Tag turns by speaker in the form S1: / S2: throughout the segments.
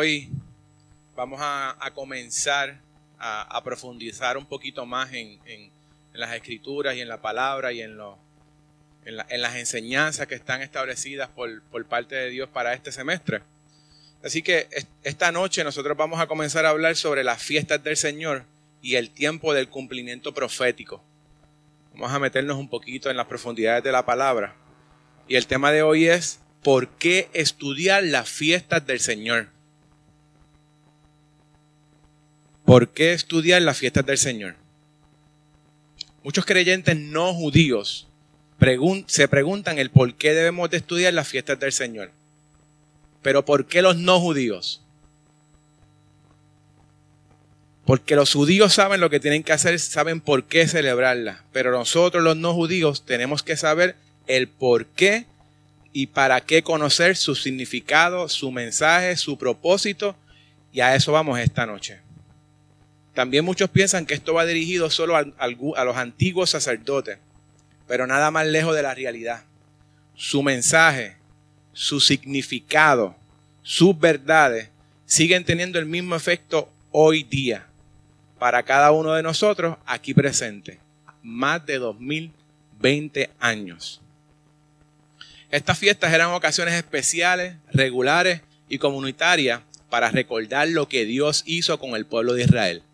S1: Hoy vamos a, comenzar a, profundizar un poquito más en, las escrituras y en la palabra y en, las enseñanzas que están establecidas por, por parte de Dios para este semestre. Así que esta noche nosotros vamos a comenzar a hablar sobre las fiestas del Señor y el tiempo del cumplimiento profético. Vamos a meternos un poquito en las profundidades de la palabra. Y el tema de hoy es ¿por qué estudiar las fiestas del Señor? ¿Por qué estudiar las fiestas del Señor? Muchos creyentes no judíos se preguntan el por qué debemos de estudiar las fiestas del Señor. Pero ¿por qué los no judíos? Porque los judíos saben lo que tienen que hacer, saben por qué celebrarla. Pero nosotros los no judíos tenemos que saber el por qué y para qué conocer su significado, su mensaje, su propósito. Y a eso vamos esta noche. También muchos piensan que esto va dirigido solo a, los antiguos sacerdotes, pero nada más lejos de la realidad. Su mensaje, su significado, sus verdades siguen teniendo el mismo efecto hoy día para cada uno de nosotros aquí presente. Más de 2020 años. Estas fiestas eran ocasiones especiales, regulares y comunitarias para recordar lo que Dios hizo con el pueblo de Israel.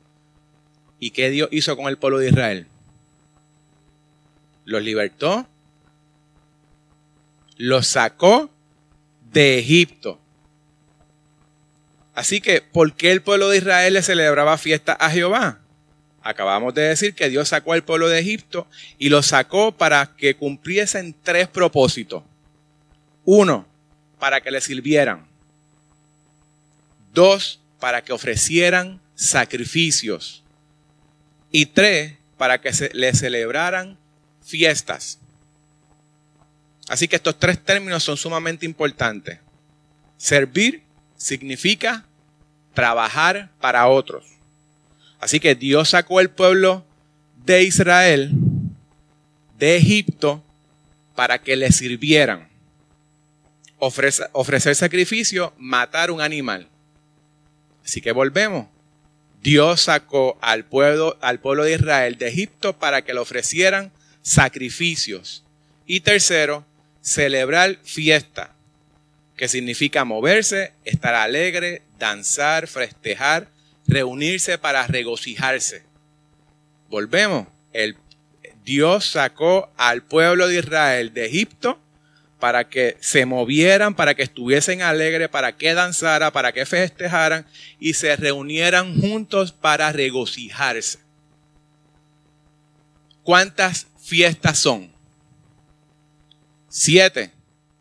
S1: ¿Y qué Dios hizo con el pueblo de Israel? Los libertó, los sacó de Egipto. Así que, ¿por qué el pueblo de Israel le celebraba fiesta a Jehová? Acabamos de decir que Dios sacó al pueblo de Egipto y lo sacó para que cumpliesen tres propósitos. Uno, para que le sirvieran. Dos, para que ofrecieran sacrificios y tres, para que se, le celebraran fiestas. Así que estos tres términos son sumamente importantes. Servir significa trabajar para otros. Así que Dios sacó el pueblo de Israel de Egipto para que le sirvieran. Ofrecer sacrificio, matar un animal. Así que volvemos. Dios sacó al pueblo, al pueblo de Israel de Egipto para que le ofrecieran sacrificios. Y tercero, celebrar fiesta, que significa moverse, estar alegre, danzar, festejar, reunirse para regocijarse. Volvemos. El, Dios sacó al pueblo de Israel de Egipto para que se movieran, para que estuviesen alegres, para que danzaran, para que festejaran y se reunieran juntos para regocijarse. ¿Cuántas fiestas son? Siete,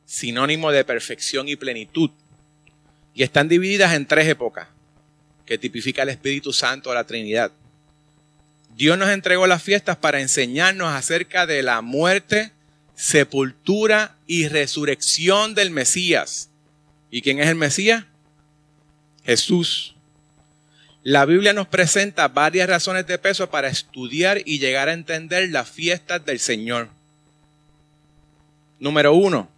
S1: sinónimo de perfección y plenitud. Y están divididas en tres épocas, que tipifica el Espíritu Santo a la Trinidad. Dios nos entregó las fiestas para enseñarnos acerca de la muerte, sepultura y resurrección del Mesías. ¿Y quién es el Mesías? Jesús. La Biblia nos presenta varias razones de peso para estudiar y llegar a entender las fiestas del Señor. Número uno,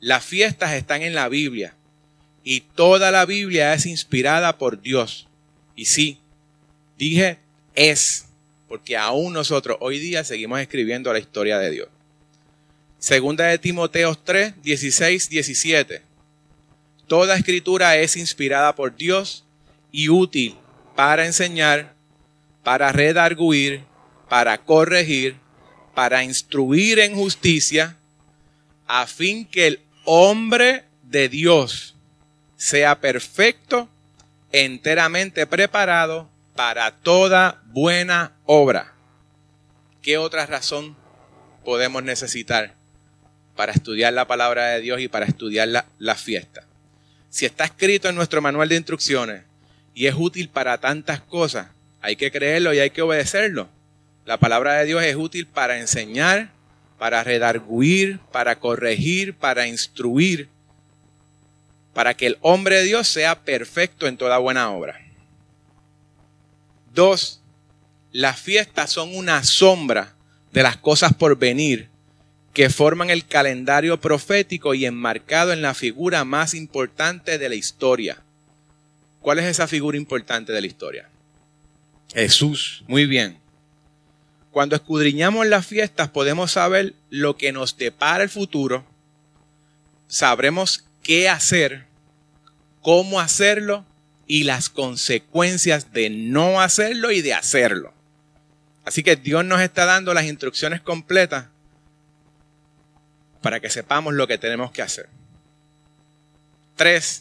S1: las fiestas están en la Biblia y toda la Biblia es inspirada por Dios. Y sí, dije es, porque aún nosotros hoy día seguimos escribiendo la historia de Dios. Segunda de Timoteo 3, 16, 17. Toda escritura es inspirada por Dios y útil para enseñar, para redarguir, para corregir, para instruir en justicia, a fin que el hombre de Dios sea perfecto, enteramente preparado para toda buena obra. ¿Qué otra razón podemos necesitar para estudiar la palabra de Dios y para estudiar la, fiesta. Si está escrito en nuestro manual de instrucciones y es útil para tantas cosas, hay que creerlo y hay que obedecerlo. La palabra de Dios es útil para enseñar, para redarguir, para corregir, para instruir, para que el hombre de Dios sea perfecto en toda buena obra. Dos, las fiestas son una sombra de las cosas por venir que forman el calendario profético y enmarcado en la figura más importante de la historia. ¿Cuál es esa figura importante de la historia? Jesús. Muy bien. Cuando escudriñamos las fiestas podemos saber lo que nos depara el futuro, sabremos qué hacer, cómo hacerlo y las consecuencias de no hacerlo y de hacerlo. Así que Dios nos está dando las instrucciones completas para que sepamos lo que tenemos que hacer. Tres,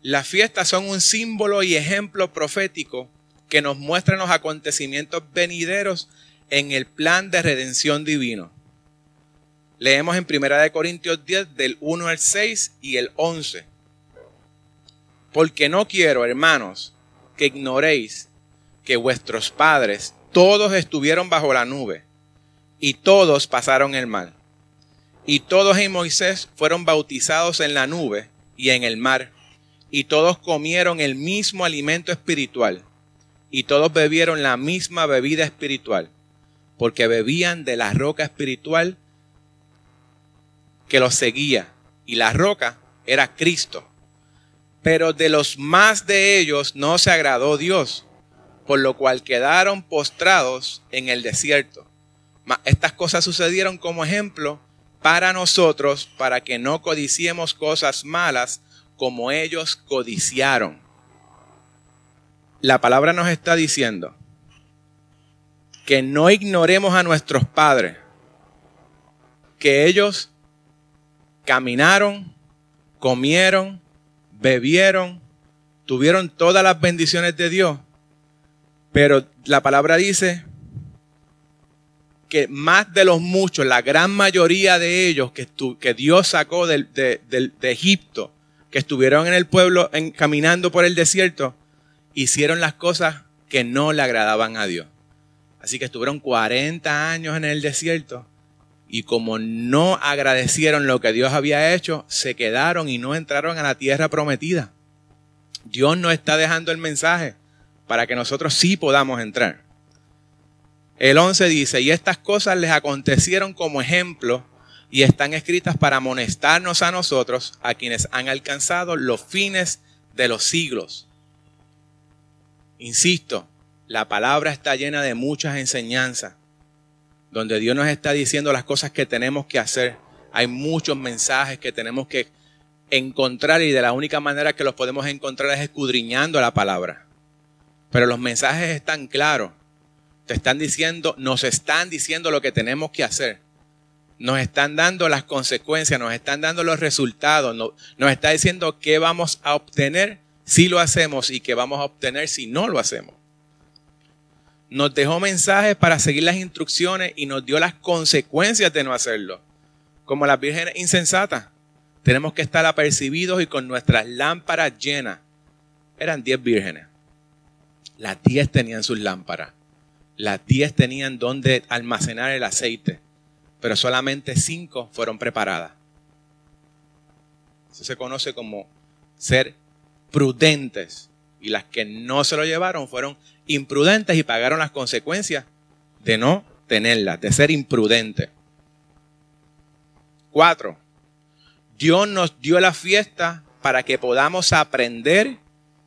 S1: las fiestas son un símbolo y ejemplo profético que nos muestran los acontecimientos venideros en el plan de redención divino. Leemos en 1 Corintios 10 del 1 al 6 y el 11. Porque no quiero, hermanos, que ignoréis que vuestros padres todos estuvieron bajo la nube y todos pasaron el mal y todos en Moisés fueron bautizados en la nube y en el mar, y todos comieron el mismo alimento espiritual, y todos bebieron la misma bebida espiritual, porque bebían de la roca espiritual que los seguía, y la roca era Cristo. Pero de los más de ellos no se agradó Dios, por lo cual quedaron postrados en el desierto. Estas cosas sucedieron como ejemplo para nosotros, para que no codiciemos cosas malas como ellos codiciaron. La palabra nos está diciendo que no ignoremos a nuestros padres, que ellos caminaron, comieron, bebieron, tuvieron todas las bendiciones de Dios, pero la palabra dice que más de los muchos, la gran mayoría de ellos que, que Dios sacó de, Egipto, que estuvieron en el pueblo caminando por el desierto, hicieron las cosas que no le agradaban a Dios. Así que estuvieron 40 años en el desierto y como no agradecieron lo que Dios había hecho, se quedaron y no entraron a la tierra prometida. Dios nos está dejando el mensaje para que nosotros sí podamos entrar. El 11 dice, y estas cosas les acontecieron como ejemplo y están escritas para amonestarnos a nosotros, a quienes han alcanzado los fines de los siglos. Insisto, la palabra está llena de muchas enseñanzas, donde Dios nos está diciendo las cosas que tenemos que hacer. Hay muchos mensajes que tenemos que encontrar y de la única manera que los podemos encontrar es escudriñando la palabra. Pero los mensajes están claros te están diciendo, nos están diciendo lo que tenemos que hacer. Nos están dando las consecuencias, nos están dando los resultados, nos, nos está diciendo qué vamos a obtener si lo hacemos y qué vamos a obtener si no lo hacemos. Nos dejó mensajes para seguir las instrucciones y nos dio las consecuencias de no hacerlo. Como las vírgenes insensatas, tenemos que estar apercibidos y con nuestras lámparas llenas. Eran diez vírgenes. Las diez tenían sus lámparas. Las diez tenían donde almacenar el aceite, pero solamente cinco fueron preparadas. Eso se conoce como ser prudentes. Y las que no se lo llevaron fueron imprudentes y pagaron las consecuencias de no tenerlas, de ser imprudentes. Cuatro, Dios nos dio la fiesta para que podamos aprender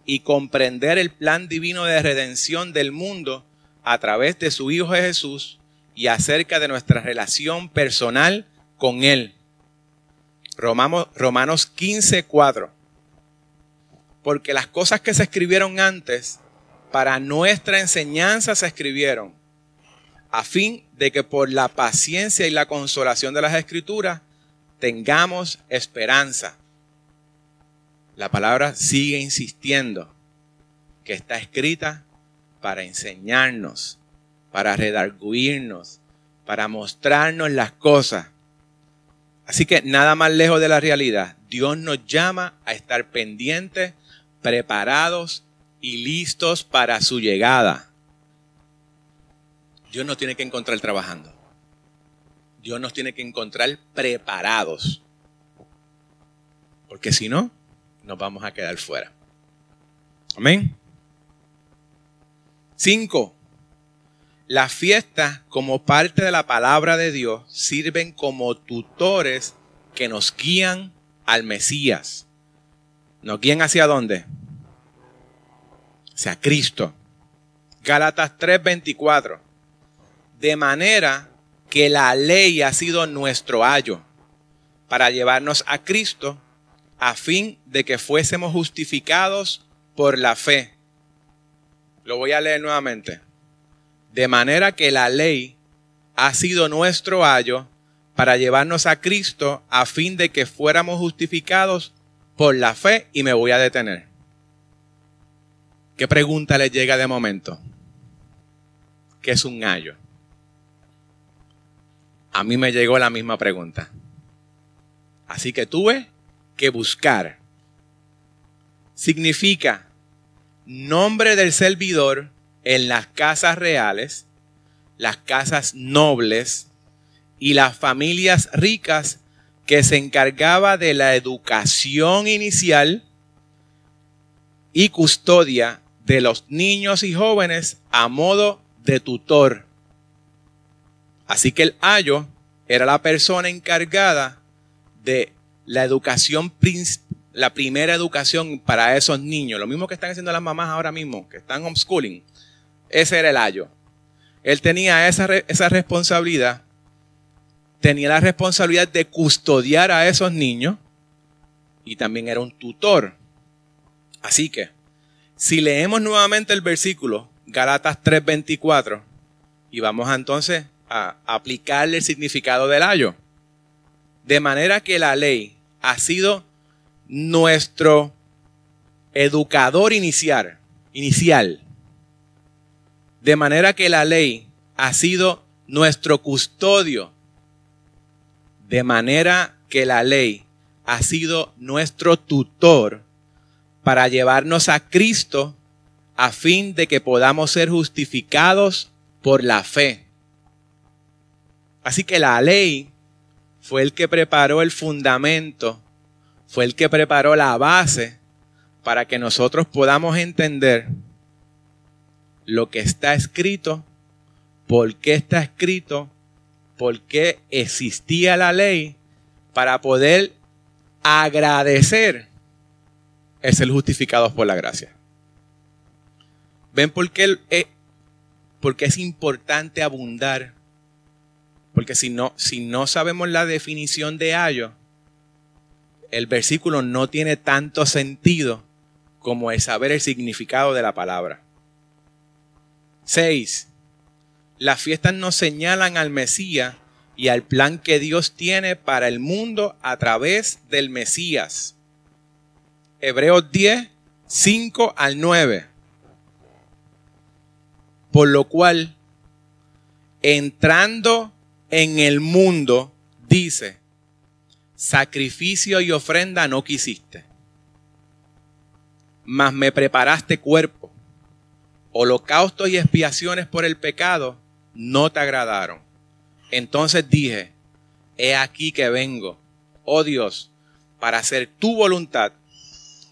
S1: y comprender el plan divino de redención del mundo a través de su Hijo Jesús y acerca de nuestra relación personal con Él. Romanos, Romanos 15, 4. Porque las cosas que se escribieron antes, para nuestra enseñanza se escribieron, a fin de que por la paciencia y la consolación de las escrituras tengamos esperanza. La palabra sigue insistiendo que está escrita para enseñarnos, para redarguirnos, para mostrarnos las cosas. Así que nada más lejos de la realidad. Dios nos llama a estar pendientes, preparados y listos para su llegada. Dios nos tiene que encontrar trabajando. Dios nos tiene que encontrar preparados. Porque si no, nos vamos a quedar fuera. Amén. Cinco. Las fiestas, como parte de la palabra de Dios, sirven como tutores que nos guían al Mesías. ¿Nos guían hacia dónde? Hacia Cristo. Gálatas 3:24. De manera que la ley ha sido nuestro ayo para llevarnos a Cristo a fin de que fuésemos justificados por la fe. Lo voy a leer nuevamente. De manera que la ley ha sido nuestro ayo para llevarnos a Cristo a fin de que fuéramos justificados por la fe y me voy a detener. ¿Qué pregunta le llega de momento? ¿Qué es un ayo? A mí me llegó la misma pregunta. Así que tuve que buscar. Significa nombre del servidor en las casas reales, las casas nobles y las familias ricas que se encargaba de la educación inicial y custodia de los niños y jóvenes a modo de tutor. Así que el ayo era la persona encargada de la educación la primera educación para esos niños, lo mismo que están haciendo las mamás ahora mismo, que están homeschooling, ese era el ayo. Él tenía esa, esa responsabilidad, tenía la responsabilidad de custodiar a esos niños y también era un tutor. Así que, si leemos nuevamente el versículo, Galatas 3:24, y vamos entonces a aplicarle el significado del ayo. De manera que la ley ha sido nuestro educador inicial, inicial. De manera que la ley ha sido nuestro custodio. De manera que la ley ha sido nuestro tutor para llevarnos a Cristo a fin de que podamos ser justificados por la fe. Así que la ley fue el que preparó el fundamento fue el que preparó la base para que nosotros podamos entender lo que está escrito, por qué está escrito, por qué existía la ley, para poder agradecer el ser justificados por la gracia. ¿Ven por qué, eh, es importante abundar? Porque si no, si no sabemos la definición de ayo, el versículo no tiene tanto sentido como el saber el significado de la palabra. 6. Las fiestas nos señalan al Mesías y al plan que Dios tiene para el mundo a través del Mesías. Hebreos 10, 5 al 9. Por lo cual, entrando en el mundo, dice, sacrificio y ofrenda no quisiste, mas me preparaste cuerpo. Holocaustos y expiaciones por el pecado no te agradaron. Entonces dije, he aquí que vengo, oh Dios, para hacer tu voluntad,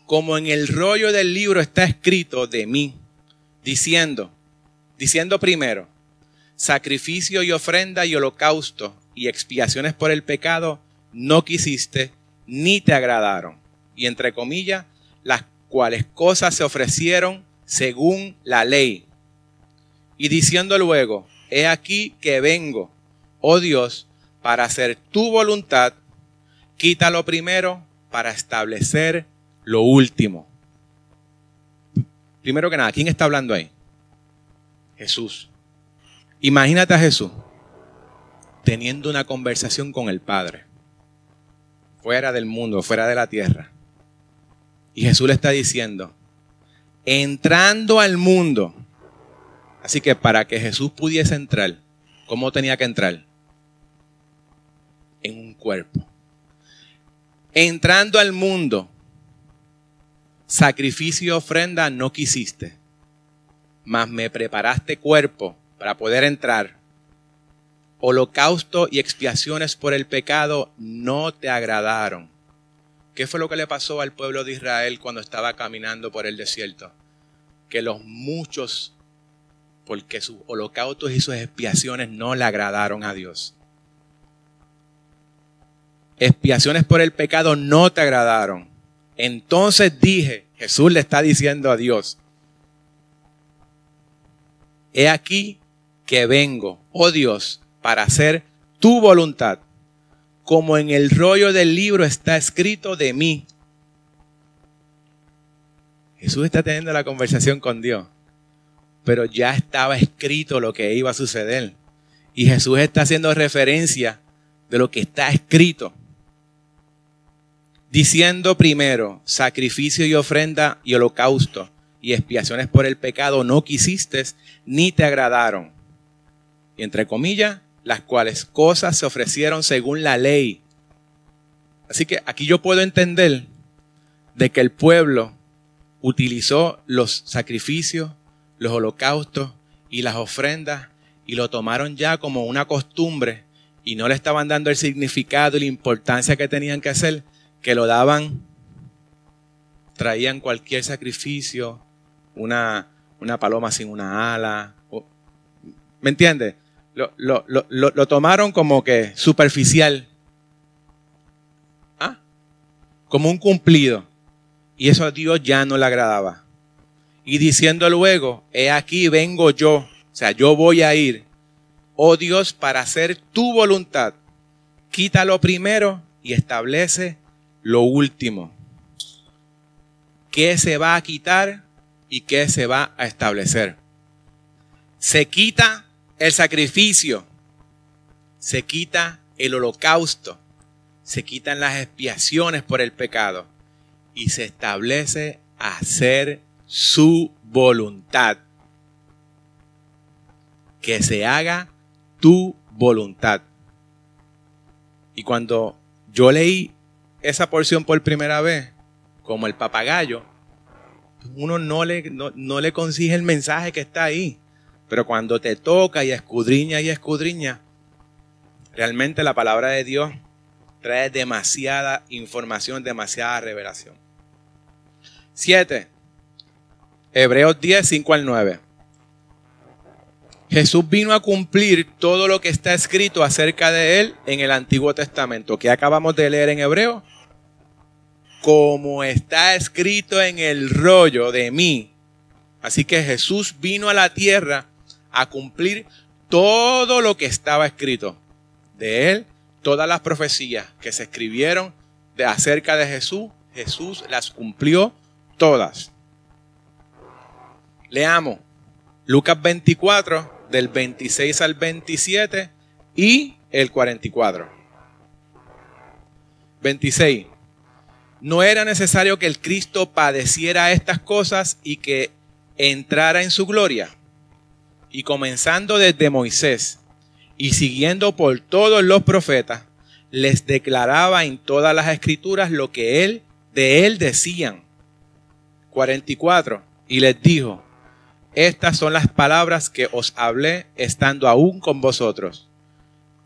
S1: como en el rollo del libro está escrito de mí, diciendo, diciendo primero, sacrificio y ofrenda y holocausto y expiaciones por el pecado no quisiste ni te agradaron. Y entre comillas, las cuales cosas se ofrecieron según la ley. Y diciendo luego, he aquí que vengo, oh Dios, para hacer tu voluntad, quita lo primero para establecer lo último. Primero que nada, ¿quién está hablando ahí? Jesús. Imagínate a Jesús teniendo una conversación con el Padre fuera del mundo, fuera de la tierra. Y Jesús le está diciendo, entrando al mundo. Así que para que Jesús pudiese entrar, ¿cómo tenía que entrar? En un cuerpo. entrando al mundo, sacrificio y ofrenda no quisiste, mas me preparaste cuerpo para poder entrar. Holocausto y expiaciones por el pecado no te agradaron. ¿Qué fue lo que le pasó al pueblo de Israel cuando estaba caminando por el desierto? Que los muchos, porque sus holocaustos y sus expiaciones no le agradaron a Dios. Expiaciones por el pecado no te agradaron. Entonces dije, Jesús le está diciendo a Dios, he aquí que vengo, oh Dios, para hacer tu voluntad, como en el rollo del libro está escrito de mí. Jesús está teniendo la conversación con Dios, pero ya estaba escrito lo que iba a suceder. Y Jesús está haciendo referencia de lo que está escrito diciendo primero, sacrificio y ofrenda y holocausto y expiaciones por el pecado no quisiste ni te agradaron. Y entre comillas, las cuales cosas se ofrecieron según la ley. Así que aquí yo puedo entender de que el pueblo utilizó los sacrificios, los holocaustos y las ofrendas y lo tomaron ya como una costumbre y no le estaban dando el significado y la importancia que tenían que hacer que lo daban, traían cualquier sacrificio, una, una paloma sin una ala. ¿Me entiendes? Lo, lo, tomaron como que superficial. ¿Ah? Como un cumplido. Y eso a Dios ya no le agradaba. Y diciendo luego, he aquí vengo yo, o sea, yo voy a ir, oh Dios, para hacer tu voluntad. Quítalo primero y establece lo último. ¿Qué se va a quitar y qué se va a establecer? Se quita el sacrificio, se quita el holocausto, se quitan las expiaciones por el pecado y se establece hacer su voluntad. Que se haga tu voluntad. Y cuando yo leí esa porción por primera vez, como el papagayo, uno no le, no, le consigue el mensaje que está ahí. Pero cuando te toca y escudriña y escudriña, realmente la palabra de Dios trae demasiada información, demasiada revelación. 7. Hebreos 10, 5 al 9. Jesús vino a cumplir todo lo que está escrito acerca de él en el Antiguo Testamento, que acabamos de leer en Hebreos como está escrito en el rollo de mí. Así que Jesús vino a la tierra a cumplir todo lo que estaba escrito. De él, todas las profecías que se escribieron de acerca de Jesús, Jesús las cumplió todas. Leamos Lucas 24 del 26 al 27 y el 44. 26 no era necesario que el Cristo padeciera estas cosas y que entrara en su gloria. Y comenzando desde Moisés y siguiendo por todos los profetas, les declaraba en todas las escrituras lo que él de él decían. 44. Y les dijo, estas son las palabras que os hablé estando aún con vosotros,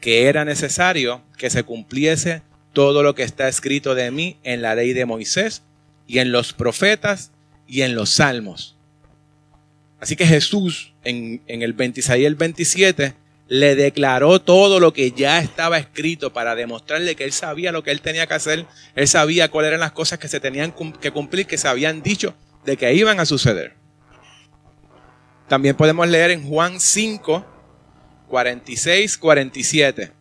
S1: que era necesario que se cumpliese todo lo que está escrito de mí en la ley de Moisés y en los profetas y en los salmos. Así que Jesús en, el 26 y el 27 le declaró todo lo que ya estaba escrito para demostrarle que él sabía lo que él tenía que hacer, él sabía cuáles eran las cosas que se tenían que cumplir, que se habían dicho de que iban a suceder. También podemos leer en Juan 5, 46, 47.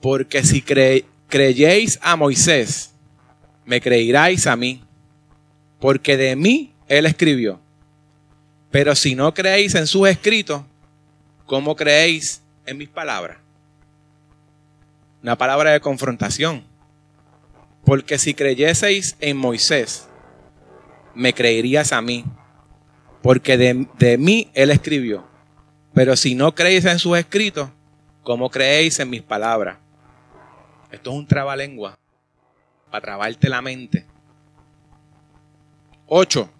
S1: Porque si, cre creyéis a Moisés, me creeráis a mí, porque de mí él escribió. Pero si no creéis en sus escritos, ¿cómo creéis en mis palabras? Una palabra de confrontación. Porque si creyeseis en Moisés, me creerías a mí, porque de, de mí él escribió. Pero si no creéis en sus escritos, ¿cómo creéis en mis palabras? Esto es un trabalengua. para trabarte la mente. 8.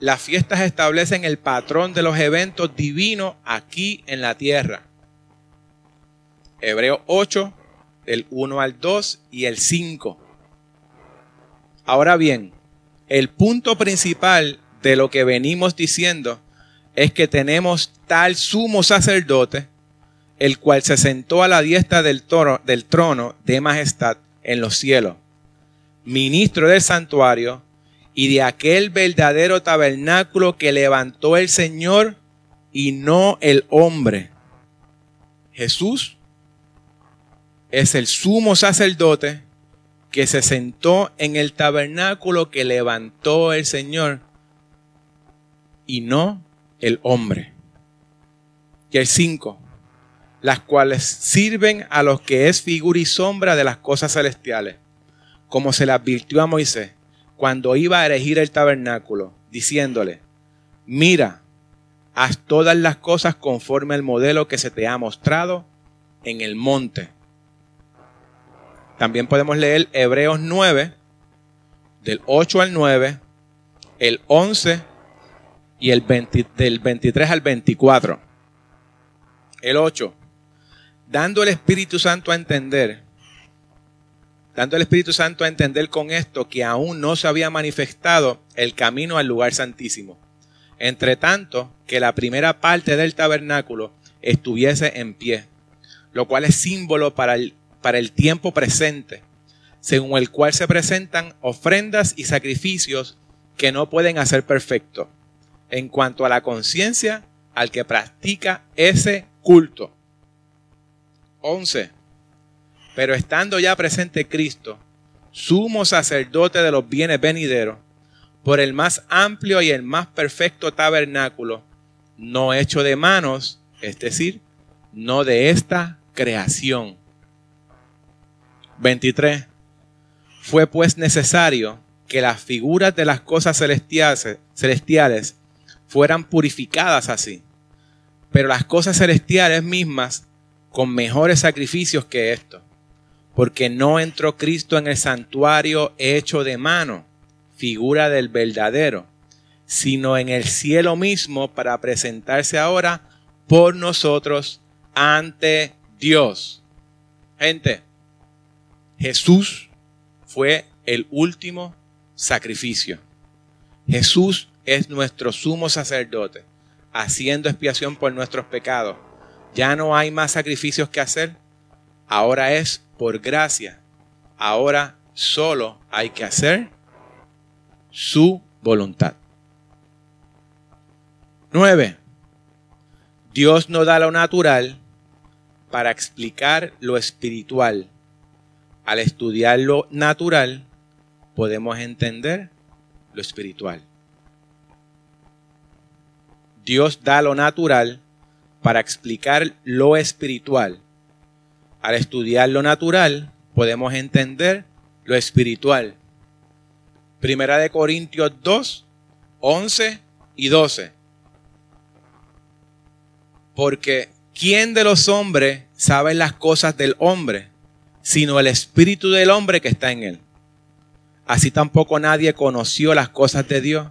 S1: Las fiestas establecen el patrón de los eventos divinos aquí en la tierra. Hebreo 8, del 1 al 2 y el 5. Ahora bien, el punto principal de lo que venimos diciendo es que tenemos tal sumo sacerdote, el cual se sentó a la diestra del, del trono de majestad en los cielos, ministro del santuario y de aquel verdadero tabernáculo que levantó el Señor y no el hombre. Jesús es el sumo sacerdote que se sentó en el tabernáculo que levantó el Señor y no el hombre. Y el 5, las cuales sirven a los que es figura y sombra de las cosas celestiales, como se le advirtió a Moisés cuando iba a erigir el tabernáculo, diciéndole, mira, haz todas las cosas conforme al modelo que se te ha mostrado en el monte. También podemos leer Hebreos 9, del 8 al 9, el 11 y el del 23 al 24. El 8. Dando el Espíritu Santo a entender, dando el Espíritu Santo a entender con esto que aún no se había manifestado el camino al lugar santísimo. Entre tanto, que la primera parte del tabernáculo estuviese en pie, lo cual es símbolo para el para el tiempo presente, según el cual se presentan ofrendas y sacrificios que no pueden hacer perfecto, en cuanto a la conciencia al que practica ese culto. 11. Pero estando ya presente Cristo, sumo sacerdote de los bienes venideros, por el más amplio y el más perfecto tabernáculo, no hecho de manos, es decir, no de esta creación 23. Fue pues necesario que las figuras de las cosas celestiales, fueran purificadas así, pero las cosas celestiales mismas con mejores sacrificios que esto, porque no entró Cristo en el santuario hecho de mano, figura del verdadero, sino en el cielo mismo para presentarse ahora por nosotros ante Dios. Gente, Jesús fue el último sacrificio. Jesús es nuestro sumo sacerdote, haciendo expiación por nuestros pecados. Ya no hay más sacrificios que hacer. Ahora es por gracia. Ahora solo hay que hacer su voluntad. 9. Dios no da lo natural para explicar lo espiritual al estudiar lo natural, podemos entender lo espiritual. Dios da lo natural para explicar lo espiritual. Al estudiar lo natural, podemos entender lo espiritual. Primera de Corintios 2, 11 y 12. Porque ¿quién de los hombres sabe las cosas del hombre? sino el espíritu del hombre que está en él. Así tampoco nadie conoció las cosas de Dios,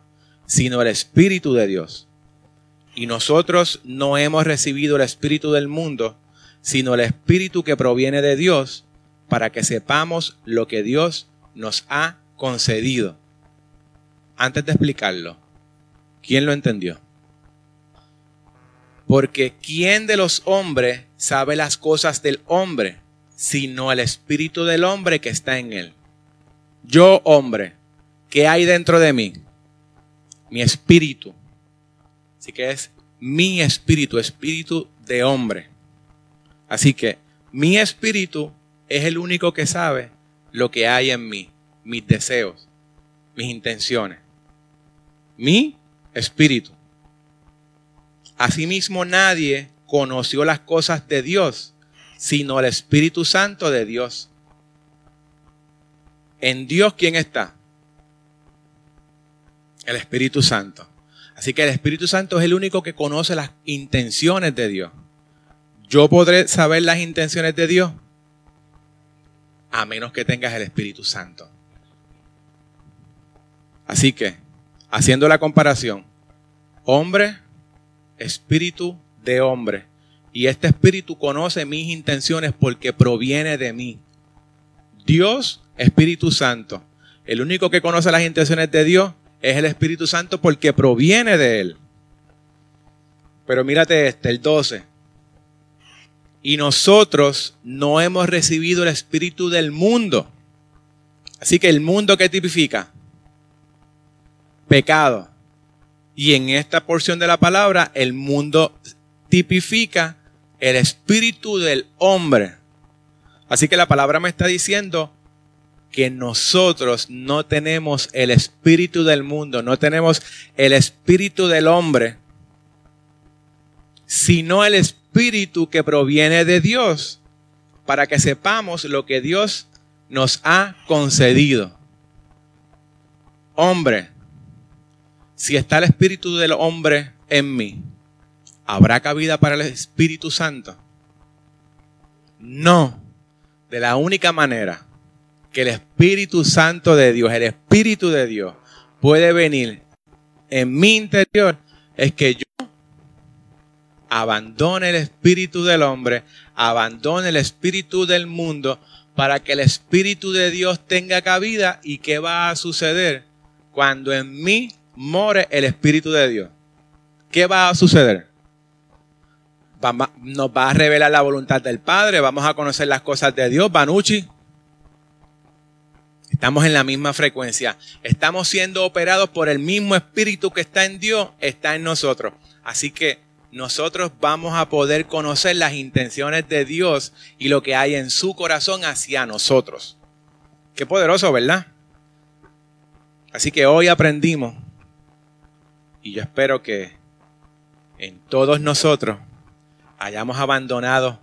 S1: sino el espíritu de Dios. Y nosotros no hemos recibido el espíritu del mundo, sino el espíritu que proviene de Dios, para que sepamos lo que Dios nos ha concedido. Antes de explicarlo, ¿quién lo entendió? Porque ¿quién de los hombres sabe las cosas del hombre? sino el espíritu del hombre que está en él. Yo, hombre, ¿qué hay dentro de mí? Mi espíritu. Así que es mi espíritu, espíritu de hombre. Así que mi espíritu es el único que sabe lo que hay en mí, mis deseos, mis intenciones. Mi espíritu. Asimismo nadie conoció las cosas de Dios sino el Espíritu Santo de Dios. En Dios, ¿quién está? El Espíritu Santo. Así que el Espíritu Santo es el único que conoce las intenciones de Dios. ¿Yo podré saber las intenciones de Dios? a menos que tengas el Espíritu Santo. Así que, haciendo la comparación, hombre, espíritu de hombre. Y este espíritu conoce mis intenciones porque proviene de mí. Dios, Espíritu Santo. El único que conoce las intenciones de Dios es el Espíritu Santo porque proviene de Él. Pero mírate este, el 12. Y nosotros no hemos recibido el Espíritu del mundo. Así que el mundo que tipifica pecado. Y en esta porción de la palabra, el mundo tipifica el espíritu del hombre. Así que la palabra me está diciendo que nosotros no tenemos el espíritu del mundo, no tenemos el espíritu del hombre, sino el espíritu que proviene de Dios, para que sepamos lo que Dios nos ha concedido. Hombre, si está el Espíritu del hombre en mí, ¿habrá cabida para el Espíritu Santo? No. De la única manera que el Espíritu Santo de Dios, el Espíritu de Dios, puede venir en mi interior es que yo abandone el espíritu del hombre, abandone el espíritu del mundo, para que el espíritu de Dios tenga cabida. ¿Y qué va a suceder cuando en mí more el Espíritu de Dios, ¿qué va a suceder? nos va a revelar la voluntad del Padre, vamos a conocer las cosas de Dios, Banucci. Estamos en la misma frecuencia. Estamos siendo operados por el mismo Espíritu que está en Dios, está en nosotros. Así que nosotros vamos a poder conocer las intenciones de Dios y lo que hay en su corazón hacia nosotros. Qué poderoso, ¿verdad? Así que hoy aprendimos y yo espero que en todos nosotros hayamos abandonado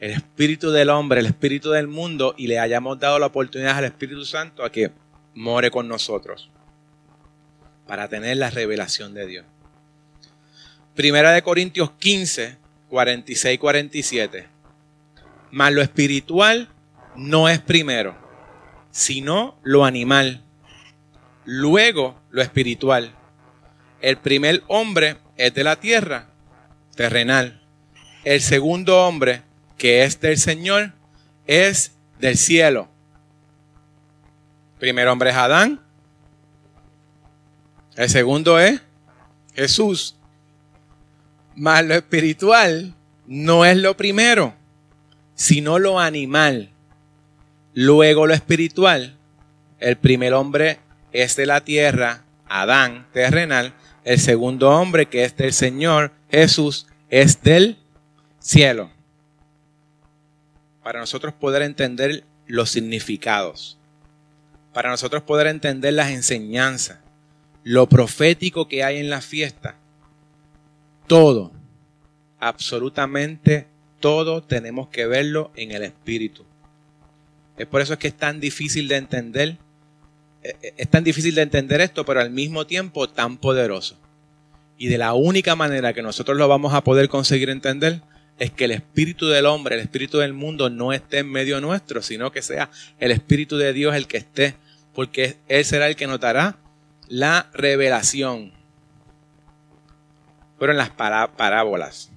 S1: el espíritu del hombre, el espíritu del mundo y le hayamos dado la oportunidad al Espíritu Santo a que more con nosotros para tener la revelación de Dios. Primera de Corintios 15, 46, 47. Mas lo espiritual no es primero, sino lo animal. Luego lo espiritual. El primer hombre es de la tierra, terrenal. El segundo hombre, que es del Señor, es del cielo. primer hombre es Adán. El segundo es Jesús. Mas lo espiritual no es lo primero, sino lo animal. Luego lo espiritual. El primer hombre es de la tierra, Adán, terrenal. El segundo hombre, que es del Señor Jesús, es del cielo. Para nosotros poder entender los significados, para nosotros poder entender las enseñanzas, lo profético que hay en la fiesta, todo, absolutamente todo tenemos que verlo en el Espíritu. Es por eso que es tan difícil de entender eh, eh, es tan difícil de entender esto, pero al mismo tiempo tan poderoso. Y de la única manera que nosotros lo vamos a poder conseguir entender es que el espíritu del hombre, el espíritu del mundo no esté en medio nuestro, sino que sea el espíritu de Dios el que esté, porque Él será el que notará la revelación. Pero en las parábolas.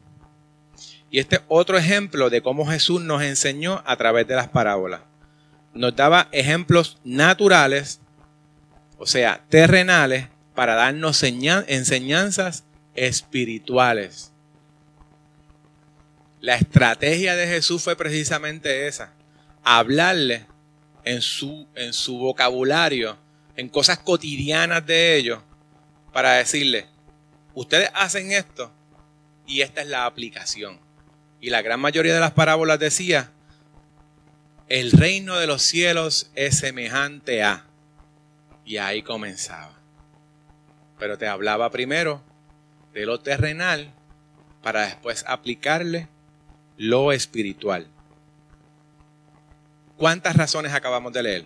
S1: Y este otro ejemplo de cómo Jesús nos enseñó a través de las parábolas. Nos daba ejemplos naturales o sea, terrenales, para darnos enseñanzas espirituales. La estrategia de Jesús fue precisamente esa, hablarle en su, en su vocabulario, en cosas cotidianas de ellos, para decirle, ustedes hacen esto y esta es la aplicación. Y la gran mayoría de las parábolas decía, el reino de los cielos es semejante a. Y ahí comenzaba. Pero te hablaba primero de lo terrenal para después aplicarle lo espiritual. ¿Cuántas razones acabamos de leer?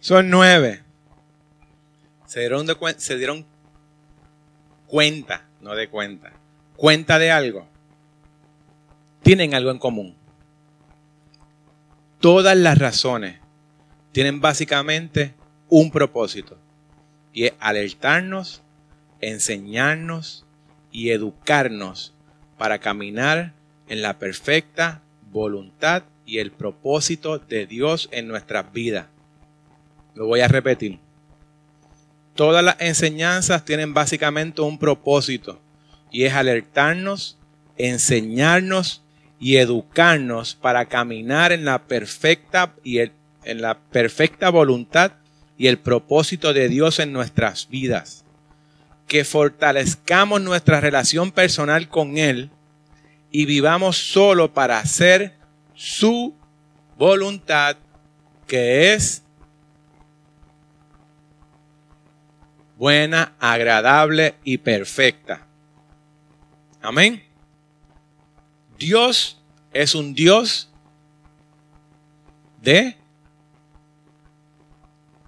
S1: Son nueve. Se dieron, se dieron cuenta, no de cuenta, cuenta de algo. Tienen algo en común. todas las razones tienen básicamente un propósito y es alertarnos, enseñarnos y educarnos para caminar en la perfecta voluntad y el propósito de Dios en nuestras vidas. Lo voy a repetir. Todas las enseñanzas tienen básicamente un propósito y es alertarnos, enseñarnos y educarnos para caminar en la perfecta y en la perfecta voluntad y el propósito de Dios en nuestras vidas. Que fortalezcamos nuestra relación personal con Él y vivamos solo para hacer su voluntad, que es buena, agradable y perfecta. Amén. Dios es un Dios de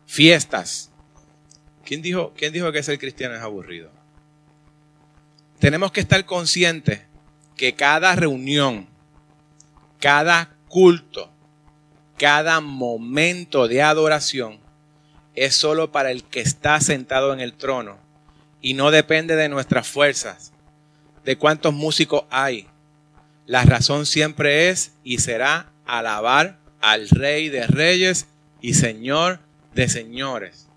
S1: fiestas. ¿Quién dijo, ¿Quién dijo que ser cristiano es aburrido? Tenemos que estar conscientes que cada reunión, cada culto, cada momento de adoración es solo para el que está sentado en el trono y no depende de nuestras fuerzas, de cuántos músicos hay. La razón siempre es y será alabar al Rey de Reyes y Señor de señores.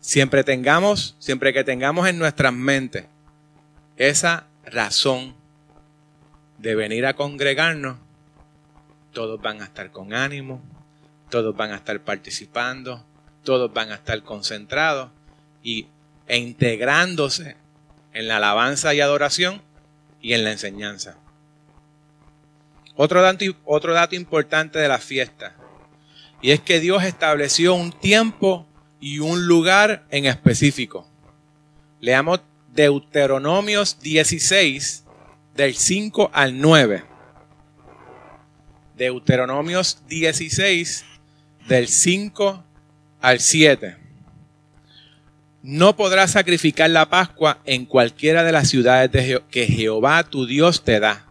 S1: Siempre tengamos, siempre que tengamos en nuestras mentes esa razón de venir a congregarnos, todos van a estar con ánimo, todos van a estar participando, todos van a estar concentrados y, e integrándose en la alabanza y adoración y en la enseñanza. Otro dato, otro dato importante de la fiesta y es que Dios estableció un tiempo y un lugar en específico. Leamos Deuteronomios 16, del 5 al 9. Deuteronomios 16, del 5 al 7. No podrás sacrificar la Pascua en cualquiera de las ciudades que Jehová tu Dios te da,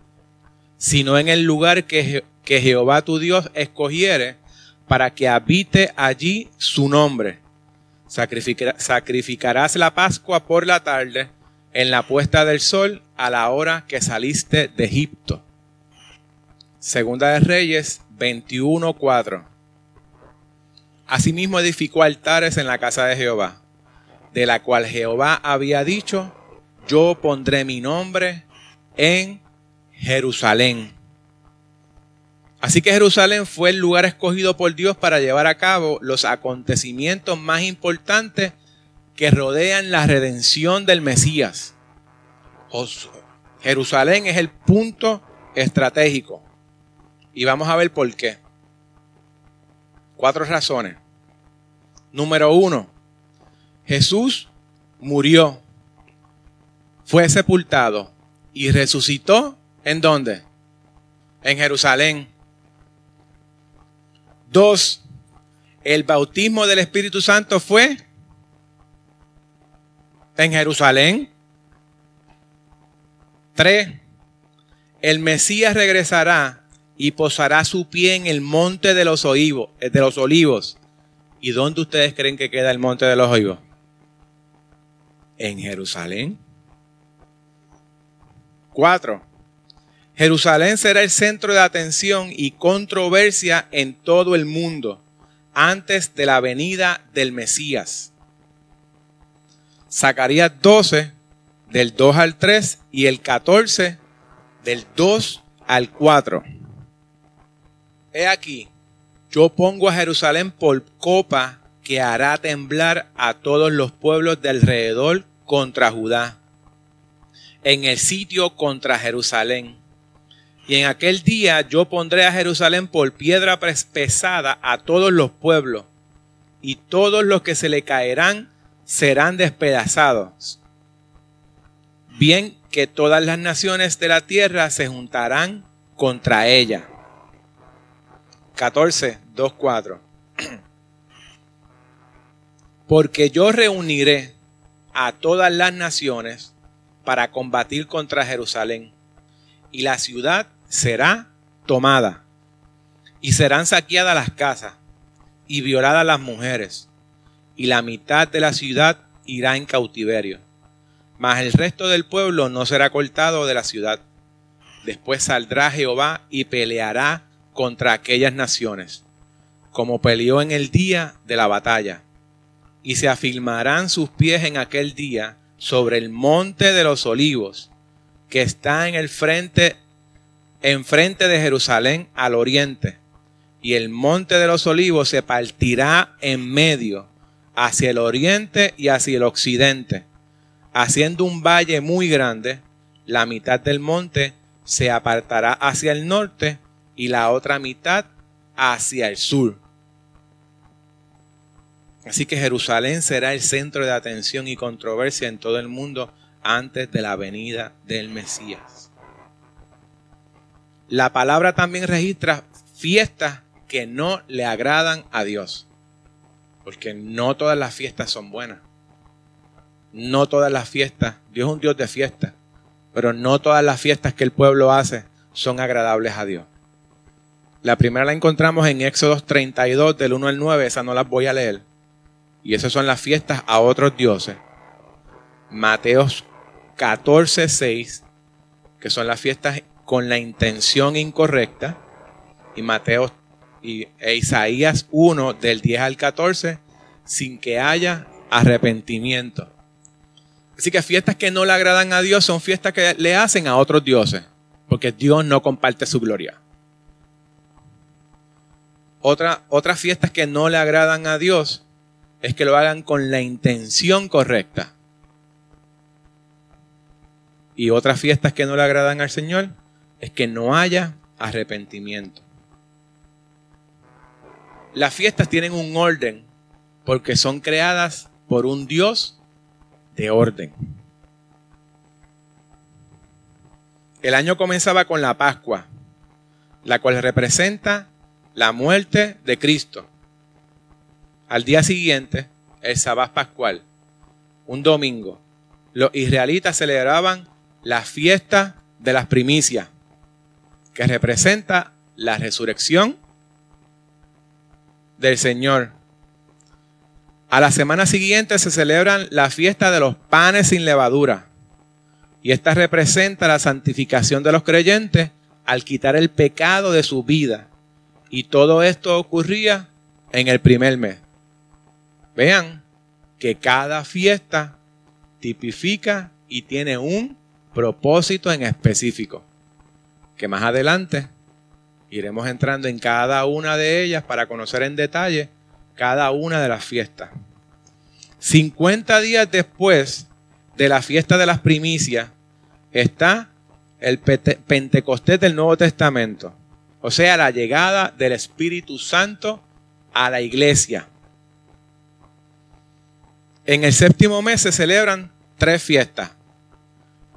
S1: sino en el lugar que, que Jehová tu Dios escogiere para que habite allí su nombre. sacrificarás la Pascua por la tarde en la puesta del sol a la hora que saliste de Egipto. Segunda de Reyes 21:4. Asimismo edificó altares en la casa de Jehová, de la cual Jehová había dicho, yo pondré mi nombre en Jerusalén Así que Jerusalén fue el lugar escogido por Dios para llevar a cabo los acontecimientos más importantes que rodean la redención del Mesías. Jerusalén es el punto estratégico. Y vamos a ver por qué. Cuatro razones. Número uno, Jesús murió, fue sepultado y resucitó. ¿En dónde? En Jerusalén. Dos, el bautismo del Espíritu Santo fue en Jerusalén. Tres, el Mesías regresará y posará su pie en el monte de los, olivos, eh, de los olivos. ¿Y dónde ustedes creen que queda el monte de los olivos? En Jerusalén. Cuatro, Jerusalén será el centro de atención y controversia en todo el mundo antes de la venida del Mesías. Zacarías 12, del 2 al 3 y el 14, del 2 al 4. He aquí, yo pongo a Jerusalén por copa que hará temblar a todos los pueblos de alrededor contra Judá, en el sitio contra Jerusalén y en aquel día yo pondré a Jerusalén por piedra pesada a todos los pueblos, y todos los que se le caerán serán despedazados. Bien que todas las naciones de la tierra se juntarán contra ella. 14, 2, 4. Porque yo reuniré a todas las naciones para combatir contra Jerusalén y la ciudad será tomada. Y serán saqueadas las casas y violadas las mujeres, y la mitad de la ciudad irá en cautiverio. Mas el resto del pueblo no será cortado de la ciudad. Después saldrá Jehová y peleará contra aquellas naciones, como peleó en el día de la batalla. Y se afirmarán sus pies en aquel día sobre el monte de los olivos, que está en el frente, enfrente de Jerusalén al oriente. Y el monte de los olivos se partirá en medio, hacia el oriente y hacia el occidente, haciendo un valle muy grande. La mitad del monte se apartará hacia el norte y la otra mitad hacia el sur. Así que Jerusalén será el centro de atención y controversia en todo el mundo antes de la venida del Mesías. La palabra también registra fiestas que no le agradan a Dios. Porque no todas las fiestas son buenas. No todas las fiestas, Dios es un Dios de fiestas, pero no todas las fiestas que el pueblo hace son agradables a Dios. La primera la encontramos en Éxodo 32, del 1 al 9, esa no las voy a leer. Y esas son las fiestas a otros dioses. Mateos 14, 6, que son las fiestas con la intención incorrecta. Y Mateo y e Isaías 1, del 10 al 14, sin que haya arrepentimiento. Así que fiestas que no le agradan a Dios son fiestas que le hacen a otros dioses, porque Dios no comparte su gloria. Otra, otras fiestas que no le agradan a Dios es que lo hagan con la intención correcta. Y otras fiestas que no le agradan al Señor es que no haya arrepentimiento. Las fiestas tienen un orden porque son creadas por un Dios de orden. El año comenzaba con la Pascua, la cual representa la muerte de Cristo. Al día siguiente, el Sabbat Pascual, un domingo, los israelitas celebraban la fiesta de las primicias, que representa la resurrección del Señor. A la semana siguiente se celebran la fiesta de los panes sin levadura. Y esta representa la santificación de los creyentes al quitar el pecado de su vida y todo esto ocurría en el primer mes. Vean que cada fiesta tipifica y tiene un propósito en específico. Que más adelante iremos entrando en cada una de ellas para conocer en detalle cada una de las fiestas. 50 días después de la fiesta de las primicias está el Pentecostés del Nuevo Testamento o sea, la llegada del Espíritu Santo a la iglesia. En el séptimo mes se celebran tres fiestas.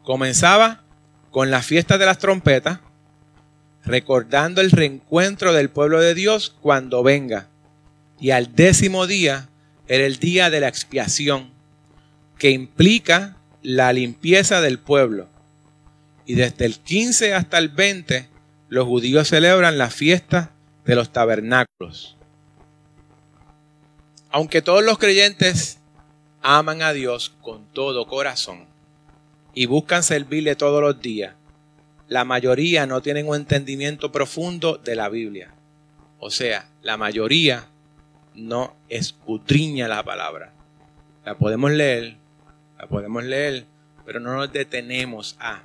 S1: Comenzaba con la fiesta de las trompetas, recordando el reencuentro del pueblo de Dios cuando venga. Y al décimo día era el día de la expiación, que implica la limpieza del pueblo. Y desde el 15 hasta el 20 los judíos celebran la fiesta de los tabernáculos. Aunque todos los creyentes aman a Dios con todo corazón y buscan servirle todos los días, la mayoría no tienen un entendimiento profundo de la Biblia. O sea, la mayoría no escudriña la palabra. La podemos leer, la podemos leer, pero no nos detenemos a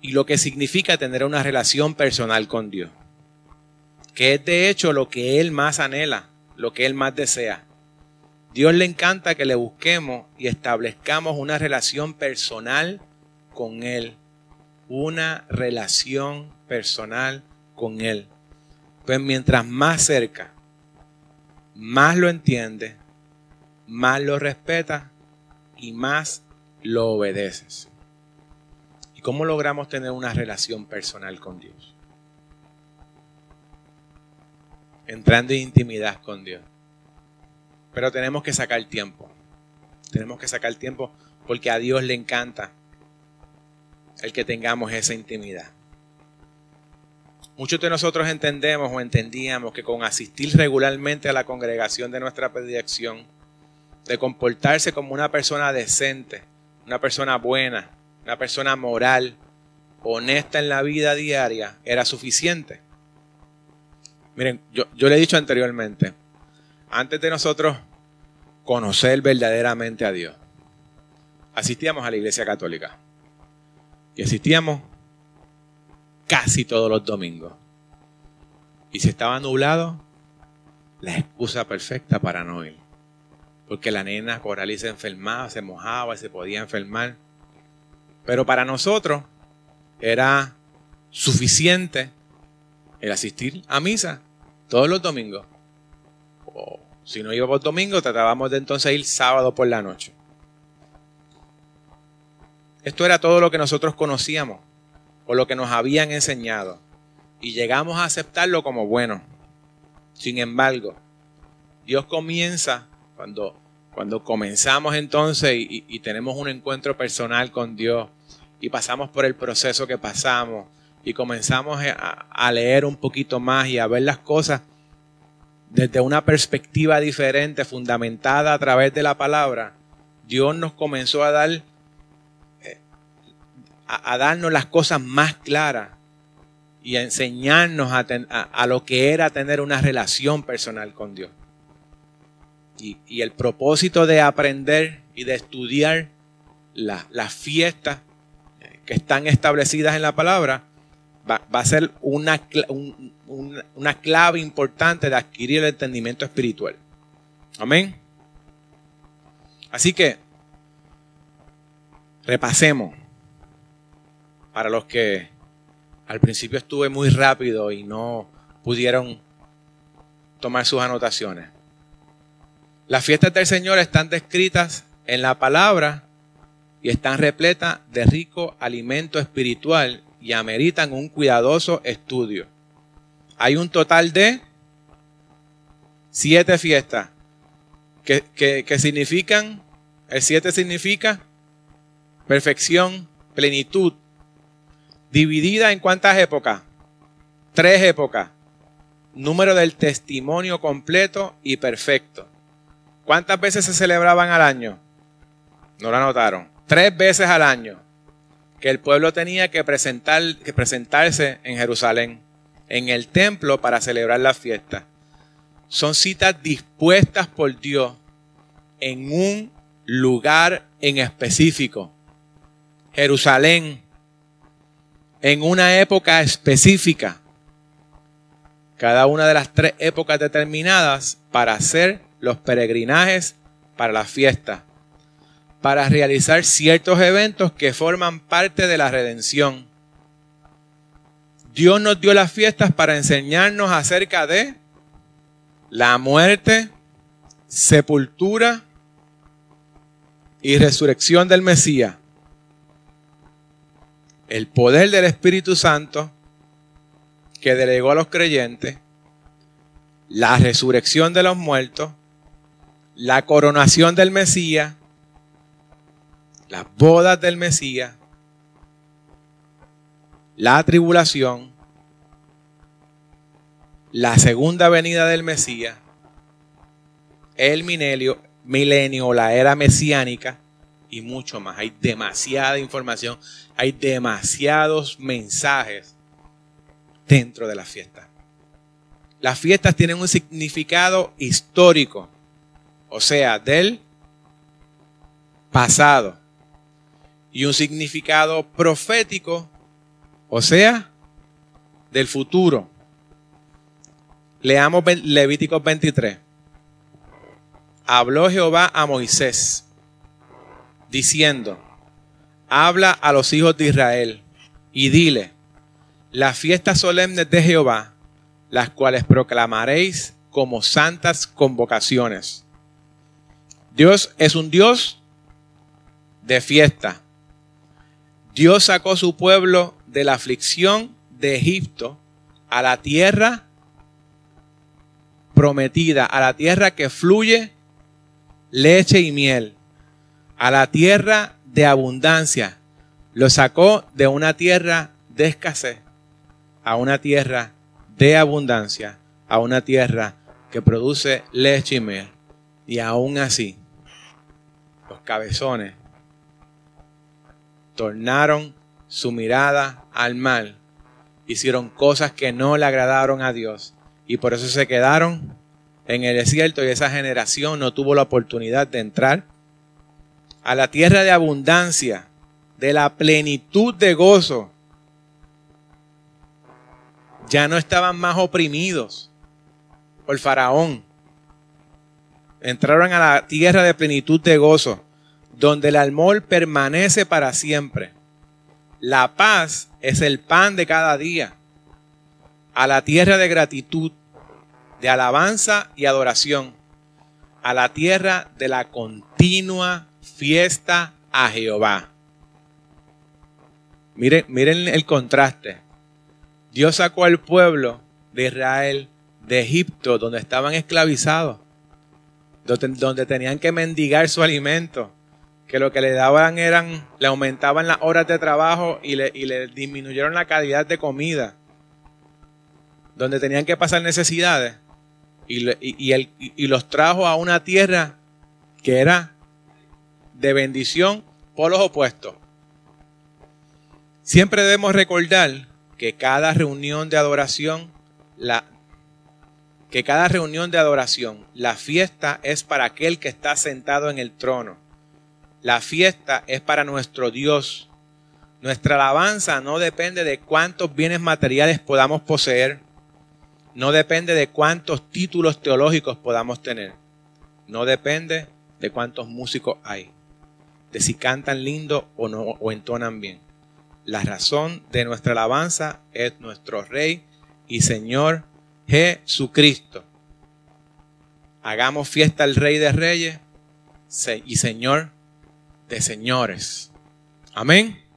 S1: y lo que significa tener una relación personal con Dios. Que es de hecho lo que Él más anhela, lo que Él más desea. Dios le encanta que le busquemos y establezcamos una relación personal con Él. Una relación personal con Él. Pues mientras más cerca, más lo entiende, más lo respeta y más lo obedeces. ¿Y cómo logramos tener una relación personal con Dios? Entrando en intimidad con Dios. Pero tenemos que sacar tiempo. Tenemos que sacar tiempo porque a Dios le encanta el que tengamos esa intimidad. Muchos de nosotros entendemos o entendíamos que con asistir regularmente a la congregación de nuestra predilección, de comportarse como una persona decente, una persona buena, una persona moral, honesta en la vida diaria, era suficiente. Miren, yo, yo le he dicho anteriormente, antes de nosotros conocer verdaderamente a Dios, asistíamos a la iglesia católica. Y asistíamos casi todos los domingos. Y si estaba nublado, la excusa perfecta para no ir. Porque la nena Coralí se enfermaba, se mojaba y se podía enfermar. Pero para nosotros era suficiente el asistir a misa todos los domingos. O si no iba por domingo, tratábamos de entonces ir sábado por la noche. Esto era todo lo que nosotros conocíamos o lo que nos habían enseñado y llegamos a aceptarlo como bueno. Sin embargo, Dios comienza cuando, cuando comenzamos entonces y, tenemos un encuentro personal con Dios y pasamos por el proceso que pasamos y comenzamos a, leer un poquito más y a ver las cosas desde una perspectiva diferente, fundamentada a través de la palabra, Dios nos comenzó a dar a, darnos las cosas más claras y a enseñarnos a, lo que era tener una relación personal con Dios. Y, el propósito de aprender y de estudiar las fiestas que están establecidas en la palabra va, a ser una, una clave importante de adquirir el entendimiento espiritual. Amén. Así que, repasemos para los que al principio estuve muy rápido y no pudieron tomar sus anotaciones. Las fiestas del Señor están descritas en la palabra y están repletas de rico alimento espiritual y ameritan un cuidadoso estudio. Hay un total de siete fiestas que, significan, el siete significa perfección, plenitud, Dividida en cuántas épocas? Tres épocas. Número del testimonio completo y perfecto. ¿Cuántas veces se celebraban al año? No lo anotaron. Tres veces al año. Que el pueblo tenía que, presentar, que presentarse en Jerusalén, en el templo, para celebrar la fiesta. Son citas dispuestas por Dios en un lugar en específico. Jerusalén, en una época específica. Cada una de las tres épocas determinadas para hacer los peregrinajes para la fiesta, para realizar ciertos eventos que forman parte de la redención. Dios nos dio las fiestas para enseñarnos acerca de la muerte, sepultura y resurrección del Mesías el poder del Espíritu Santo que delegó a los creyentes, la resurrección de los muertos, la coronación del Mesías, las bodas del Mesías, la tribulación, la segunda venida del Mesías, el milenio, milenio la era mesiánica, y mucho más. Hay demasiada información, hay demasiados mensajes dentro de la fiesta. Las fiestas tienen un significado histórico, o sea, del pasado, y un significado profético, o sea, del futuro. Leamos Levítico 23. Habló Jehová a Moisés diciendo, habla a los hijos de Israel y dile, las fiestas solemnes de Jehová, las cuales proclamaréis como santas convocaciones. Dios es un Dios de fiesta. Dios sacó su pueblo de la aflicción de Egipto a la tierra prometida, a la tierra que fluye leche y miel a la tierra de abundancia. Lo sacó de una tierra de escasez a una tierra de abundancia, a una tierra que produce leche y miel. Y aún así, los cabezones tornaron su mirada al mal, hicieron cosas que no le agradaron a Dios y por eso se quedaron en el desierto y esa generación no tuvo la oportunidad de entrar a la tierra de abundancia, de la plenitud de gozo. Ya no estaban más oprimidos por Faraón. Entraron a la tierra de plenitud de gozo, donde el almol permanece para siempre. La paz es el pan de cada día. A la tierra de gratitud, de alabanza y adoración. A la tierra de la continua fiesta a Jehová. Miren, miren el contraste. Dios sacó al pueblo de Israel de Egipto, donde estaban esclavizados, donde tenían que mendigar su alimento, que lo que le daban eran, le aumentaban las horas de trabajo y le, y le disminuyeron la calidad de comida, donde tenían que pasar necesidades, y, y, y los trajo a una tierra que era de bendición por los opuestos. Siempre debemos recordar que cada reunión de adoración, la, que cada reunión de adoración, la fiesta es para aquel que está sentado en el trono. La fiesta es para nuestro Dios. Nuestra alabanza no depende de cuántos bienes materiales podamos poseer. No depende de cuántos títulos teológicos podamos tener. No depende de cuántos músicos hay de si cantan lindo o no o entonan bien. La razón de nuestra alabanza es nuestro Rey y Señor Jesucristo. Hagamos fiesta al Rey de Reyes y Señor de Señores. Amén.